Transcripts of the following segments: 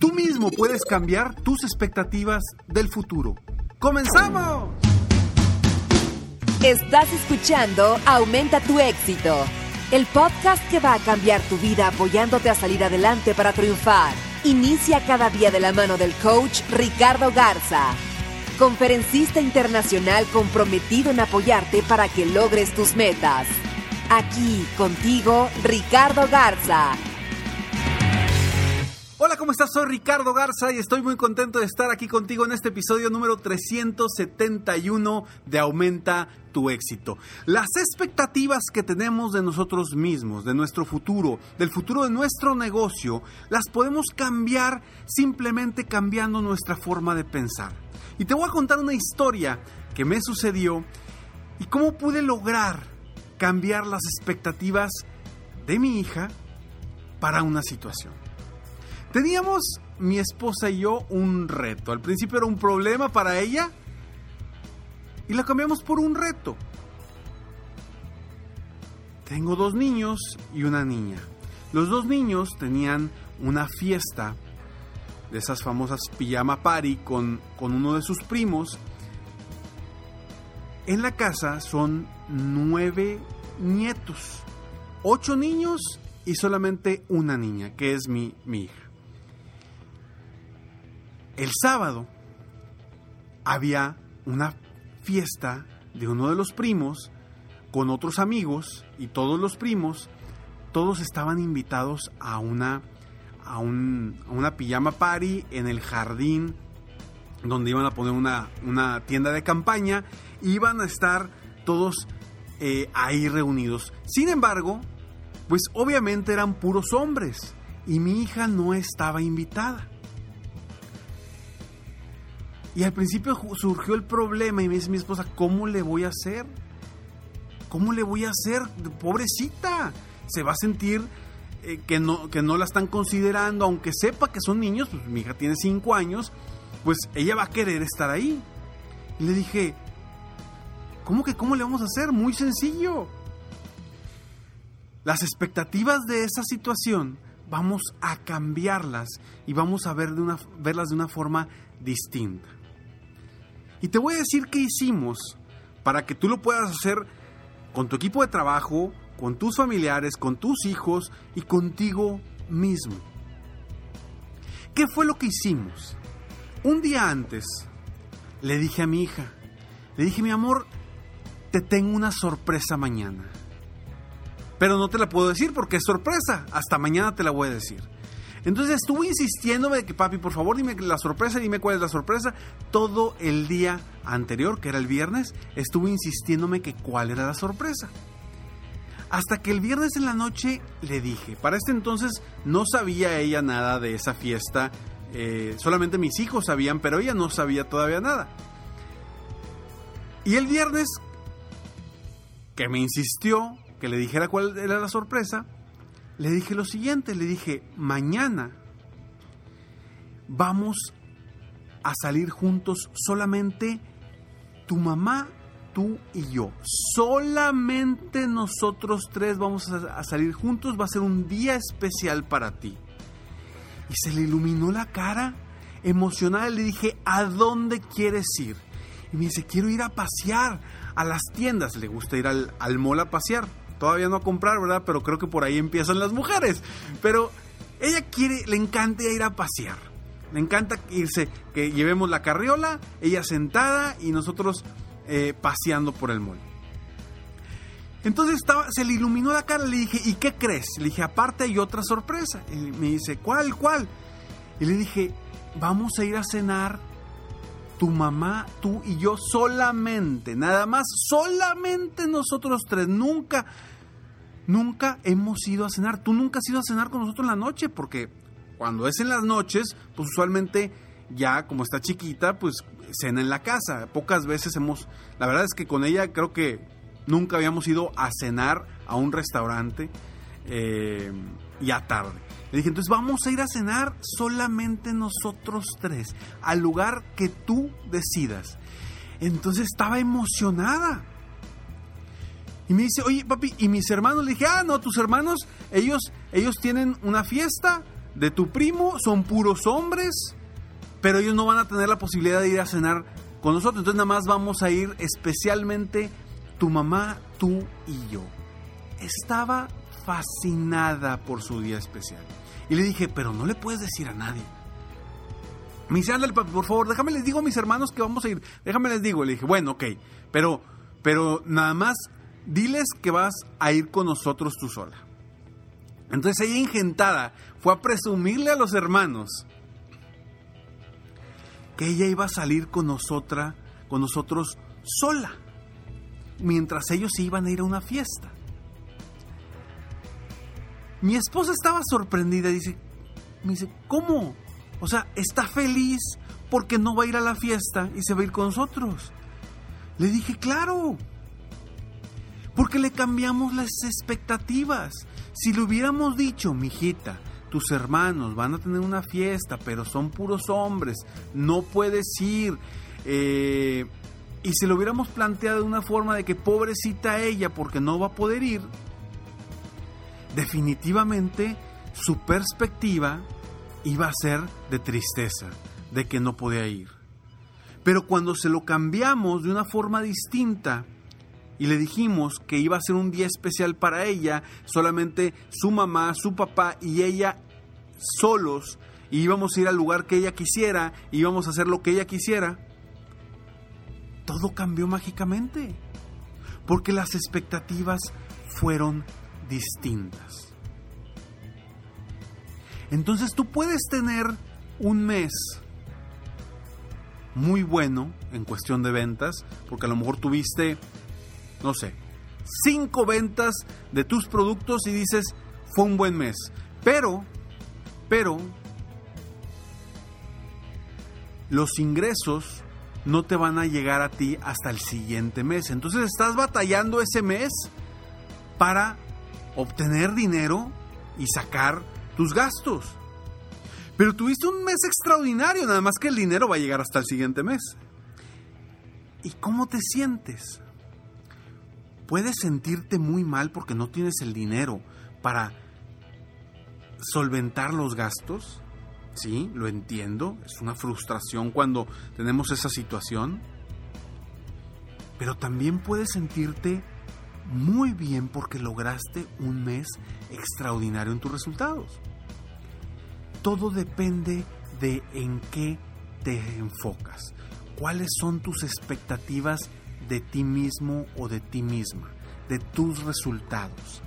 Tú mismo puedes cambiar tus expectativas del futuro. ¡Comenzamos! Estás escuchando Aumenta tu éxito, el podcast que va a cambiar tu vida apoyándote a salir adelante para triunfar. Inicia cada día de la mano del coach Ricardo Garza, conferencista internacional comprometido en apoyarte para que logres tus metas. Aquí contigo, Ricardo Garza. Hola, ¿cómo estás? Soy Ricardo Garza y estoy muy contento de estar aquí contigo en este episodio número 371 de Aumenta tu éxito. Las expectativas que tenemos de nosotros mismos, de nuestro futuro, del futuro de nuestro negocio, las podemos cambiar simplemente cambiando nuestra forma de pensar. Y te voy a contar una historia que me sucedió y cómo pude lograr cambiar las expectativas de mi hija para una situación. Teníamos mi esposa y yo un reto. Al principio era un problema para ella y la cambiamos por un reto. Tengo dos niños y una niña. Los dos niños tenían una fiesta de esas famosas pijama party con, con uno de sus primos. En la casa son nueve nietos, ocho niños y solamente una niña, que es mi, mi hija. El sábado había una fiesta de uno de los primos con otros amigos y todos los primos, todos estaban invitados a una, a, un, a una pijama party en el jardín donde iban a poner una, una tienda de campaña y iban a estar todos eh, ahí reunidos. Sin embargo, pues obviamente eran puros hombres y mi hija no estaba invitada. Y al principio surgió el problema y me dice mi esposa, ¿cómo le voy a hacer? ¿Cómo le voy a hacer? Pobrecita, se va a sentir eh, que, no, que no la están considerando, aunque sepa que son niños, pues mi hija tiene 5 años, pues ella va a querer estar ahí. Y le dije, ¿cómo que cómo le vamos a hacer? Muy sencillo. Las expectativas de esa situación vamos a cambiarlas y vamos a ver de una, verlas de una forma distinta. Y te voy a decir qué hicimos para que tú lo puedas hacer con tu equipo de trabajo, con tus familiares, con tus hijos y contigo mismo. ¿Qué fue lo que hicimos? Un día antes le dije a mi hija, le dije, mi amor, te tengo una sorpresa mañana. Pero no te la puedo decir porque es sorpresa. Hasta mañana te la voy a decir. Entonces estuve insistiéndome de que papi, por favor, dime la sorpresa, dime cuál es la sorpresa. Todo el día anterior, que era el viernes, estuve insistiéndome que cuál era la sorpresa. Hasta que el viernes en la noche le dije, para este entonces no sabía ella nada de esa fiesta, eh, solamente mis hijos sabían, pero ella no sabía todavía nada. Y el viernes, que me insistió que le dijera cuál era la sorpresa, le dije lo siguiente, le dije, mañana vamos a salir juntos solamente tu mamá, tú y yo. Solamente nosotros tres vamos a, salir juntos, va a ser un día especial para ti. Y se le iluminó la cara, emocionada, le dije, ¿a dónde quieres ir? Y me dice, quiero ir a pasear a las tiendas, le gusta ir al, al mall a pasear todavía no a comprar, ¿verdad? Pero creo que por ahí empiezan las mujeres. Pero ella quiere, le encanta ir a pasear. Me encanta irse, que llevemos la carriola, ella sentada y nosotros eh, paseando por el mall. Entonces estaba, se le iluminó la cara, le dije, ¿y qué crees? Le dije, aparte hay otra sorpresa. Y me dice, ¿cuál, cuál? Y le dije, vamos a ir a cenar tu mamá, tú y yo solamente, nada más, solamente nosotros tres, nunca, nunca hemos ido a cenar. Tú nunca has ido a cenar con nosotros en la noche, porque cuando es en las noches, pues usualmente ya como está chiquita, pues cena en la casa. Pocas veces hemos, la verdad es que con ella creo que nunca habíamos ido a cenar a un restaurante eh, ya tarde. Le dije, entonces vamos a ir a cenar solamente nosotros tres, al lugar que tú decidas. Entonces estaba emocionada. Y me dice, oye papi, ¿y mis hermanos? Le dije, ah, no, tus hermanos, ellos, ellos tienen una fiesta de tu primo, son puros hombres, pero ellos no van a tener la posibilidad de ir a cenar con nosotros. Entonces nada más vamos a ir especialmente tu mamá, tú y yo. Estaba fascinada por su día especial. Y le dije, pero no le puedes decir a nadie. Me dice, ándale, por favor, déjame les digo a mis hermanos que vamos a ir. Déjame les digo. Le dije, bueno, ok, pero, pero nada más diles que vas a ir con nosotros tú sola. Entonces ella ingentada fue a presumirle a los hermanos que ella iba a salir con nosotras, con nosotros sola, mientras ellos iban a ir a una fiesta. Mi esposa estaba sorprendida, dice, me dice, ¿cómo? O sea, está feliz porque no va a ir a la fiesta y se va a ir con nosotros. Le dije, claro, porque le cambiamos las expectativas. Si le hubiéramos dicho, mijita, tus hermanos van a tener una fiesta, pero son puros hombres, no puedes ir. Eh, y si lo hubiéramos planteado de una forma de que pobrecita ella porque no va a poder ir, definitivamente su perspectiva iba a ser de tristeza, de que no podía ir. Pero cuando se lo cambiamos de una forma distinta y le dijimos que iba a ser un día especial para ella, solamente su mamá, su papá y ella solos, y íbamos a ir al lugar que ella quisiera, y íbamos a hacer lo que ella quisiera, todo cambió mágicamente, porque las expectativas fueron distintas. Entonces tú puedes tener un mes muy bueno en cuestión de ventas, porque a lo mejor tuviste, no sé, cinco ventas de tus productos y dices, fue un buen mes. Pero, pero, los ingresos no te van a llegar a ti hasta el siguiente mes. Entonces estás batallando ese mes para obtener dinero y sacar tus gastos. Pero tuviste un mes extraordinario, nada más que el dinero va a llegar hasta el siguiente mes. ¿Y cómo te sientes? Puedes sentirte muy mal porque no tienes el dinero para solventar los gastos. Sí, lo entiendo. Es una frustración cuando tenemos esa situación. Pero también puedes sentirte muy bien porque lograste un mes extraordinario en tus resultados. Todo depende de en qué te enfocas, cuáles son tus expectativas de ti mismo o de ti misma, de tus resultados.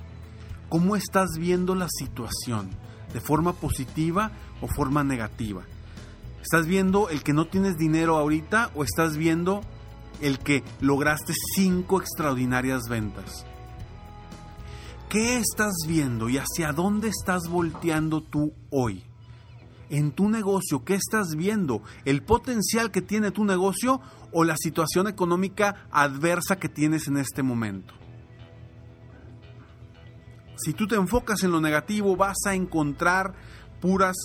¿Cómo estás viendo la situación? ¿De forma positiva o forma negativa? ¿Estás viendo el que no tienes dinero ahorita o estás viendo el que lograste cinco extraordinarias ventas. ¿Qué estás viendo y hacia dónde estás volteando tú hoy? En tu negocio, ¿qué estás viendo? ¿El potencial que tiene tu negocio o la situación económica adversa que tienes en este momento? Si tú te enfocas en lo negativo, vas a encontrar puras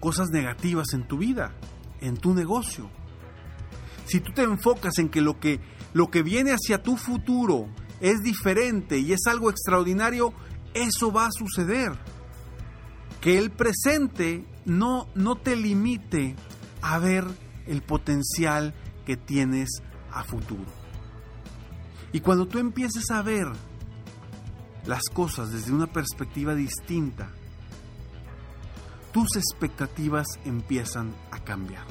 cosas negativas en tu vida, en tu negocio. Si tú te enfocas en que lo que, lo que viene hacia tu futuro es diferente y es algo extraordinario, eso va a suceder. Que el presente no, no te limite a ver el potencial que tienes a futuro. Y cuando tú empieces a ver las cosas desde una perspectiva distinta, tus expectativas empiezan a cambiar.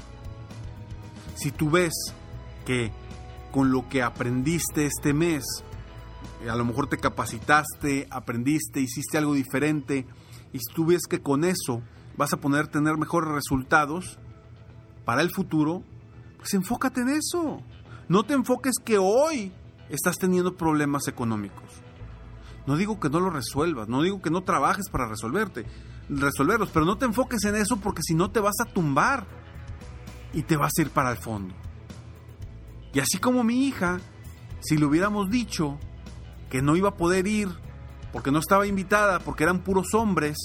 Si tú ves que con lo que aprendiste este mes, eh, a lo mejor te capacitaste, aprendiste, hiciste algo diferente, y si tú ves que con eso vas a poder tener mejores resultados para el futuro, pues enfócate en eso. No te enfoques que hoy estás teniendo problemas económicos. No digo que no lo resuelvas, no digo que no trabajes para resolverte, resolverlos, pero no te enfoques en eso porque si no te vas a tumbar y te vas a ir para el fondo. Y así como mi hija, si le hubiéramos dicho que no iba a poder ir porque no estaba invitada, porque eran puros hombres,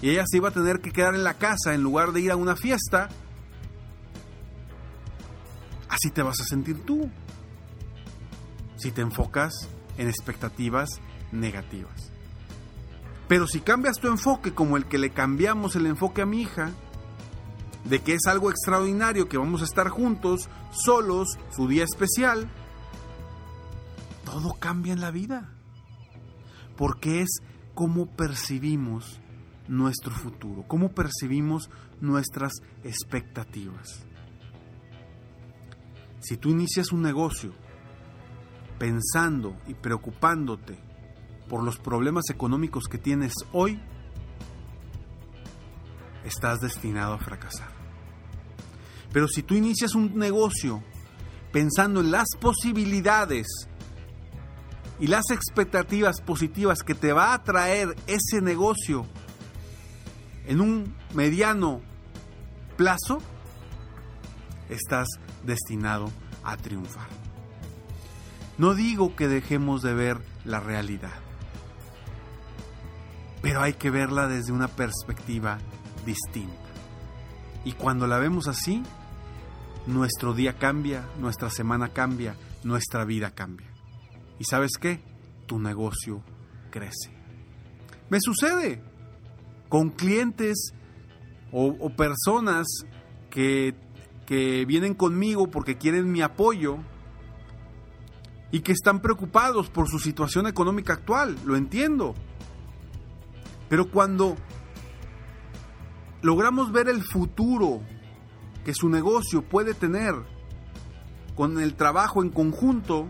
y ella se iba a tener que quedar en la casa en lugar de ir a una fiesta, así te vas a sentir tú. Si te enfocas en expectativas negativas. Pero si cambias tu enfoque como el que le cambiamos el enfoque a mi hija, de que es algo extraordinario, que vamos a estar juntos, solos, su día especial, todo cambia en la vida. Porque es cómo percibimos nuestro futuro, cómo percibimos nuestras expectativas. Si tú inicias un negocio pensando y preocupándote por los problemas económicos que tienes hoy, estás destinado a fracasar. Pero si tú inicias un negocio pensando en las posibilidades y las expectativas positivas que te va a traer ese negocio en un mediano plazo, estás destinado a triunfar. No digo que dejemos de ver la realidad, pero hay que verla desde una perspectiva distinta. Y cuando la vemos así, nuestro día cambia, nuestra semana cambia, nuestra vida cambia. ¿Y sabes qué? Tu negocio crece. Me sucede con clientes o, personas que, que vienen conmigo porque quieren mi apoyo y que están preocupados por su situación económica actual, lo entiendo. Pero cuando logramos ver el futuro que su negocio puede tener con el trabajo en conjunto,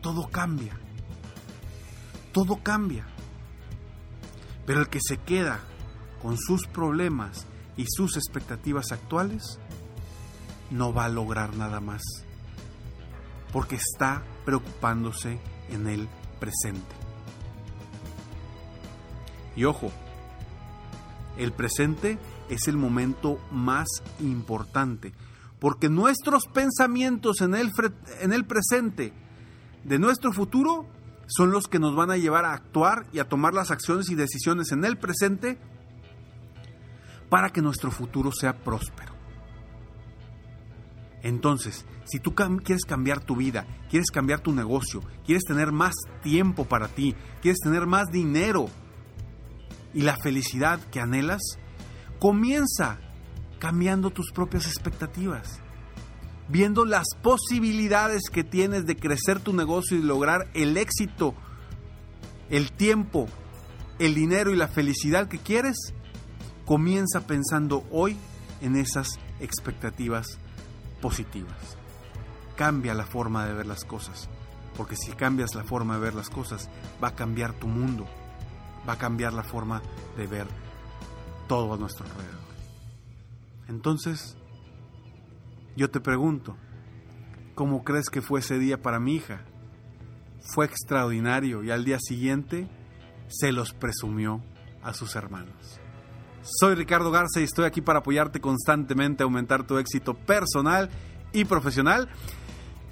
todo cambia. Todo cambia. Pero el que se queda con sus problemas y sus expectativas actuales no va a lograr nada más. Porque está preocupándose en el presente. Y ojo, el presente es el momento más importante, porque nuestros pensamientos en el, en el presente de nuestro futuro son los que nos van a llevar a actuar y a tomar las acciones y decisiones en el presente para que nuestro futuro sea próspero. Entonces, si tú quieres cambiar tu vida, quieres cambiar tu negocio, quieres tener más tiempo para ti, quieres tener más dinero, y la felicidad que anhelas, comienza cambiando tus propias expectativas, viendo las posibilidades que tienes de crecer tu negocio y lograr el éxito, el tiempo, el dinero y la felicidad que quieres, comienza pensando hoy en esas expectativas positivas. Cambia la forma de ver las cosas, porque si cambias la forma de ver las cosas, va a cambiar tu mundo va a cambiar la forma de ver todo a nuestro alrededor. Entonces, yo te pregunto, ¿cómo crees que fue ese día para mi hija? Fue extraordinario y al día siguiente se los presumió a sus hermanos. Soy Ricardo Garza y estoy aquí para apoyarte constantemente a aumentar tu éxito personal y profesional.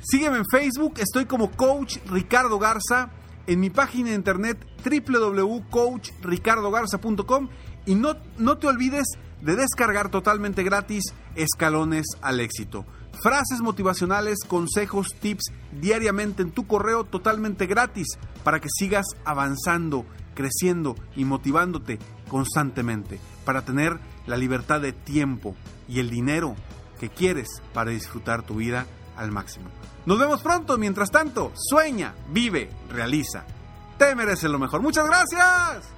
Sígueme en Facebook, estoy como Coach Ricardo Garza en mi página de internet www.coachricardogarza.com y no, no te olvides de descargar totalmente gratis Escalones al Éxito. Frases motivacionales, consejos, tips diariamente en tu correo totalmente gratis para que sigas avanzando, creciendo y motivándote constantemente para tener la libertad de tiempo y el dinero que quieres para disfrutar tu vida al máximo. Nos vemos pronto. Mientras tanto, sueña, vive, realiza. Te mereces lo mejor. Muchas gracias.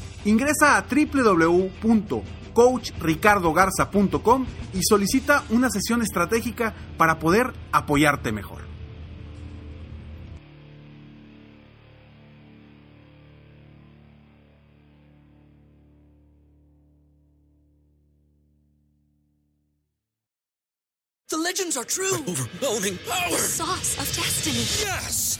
ingresa a www.coachricardogarza.com y solicita una sesión estratégica para poder apoyarte mejor. The legends are true. Overwhelming power! Sauce of destiny. Yes!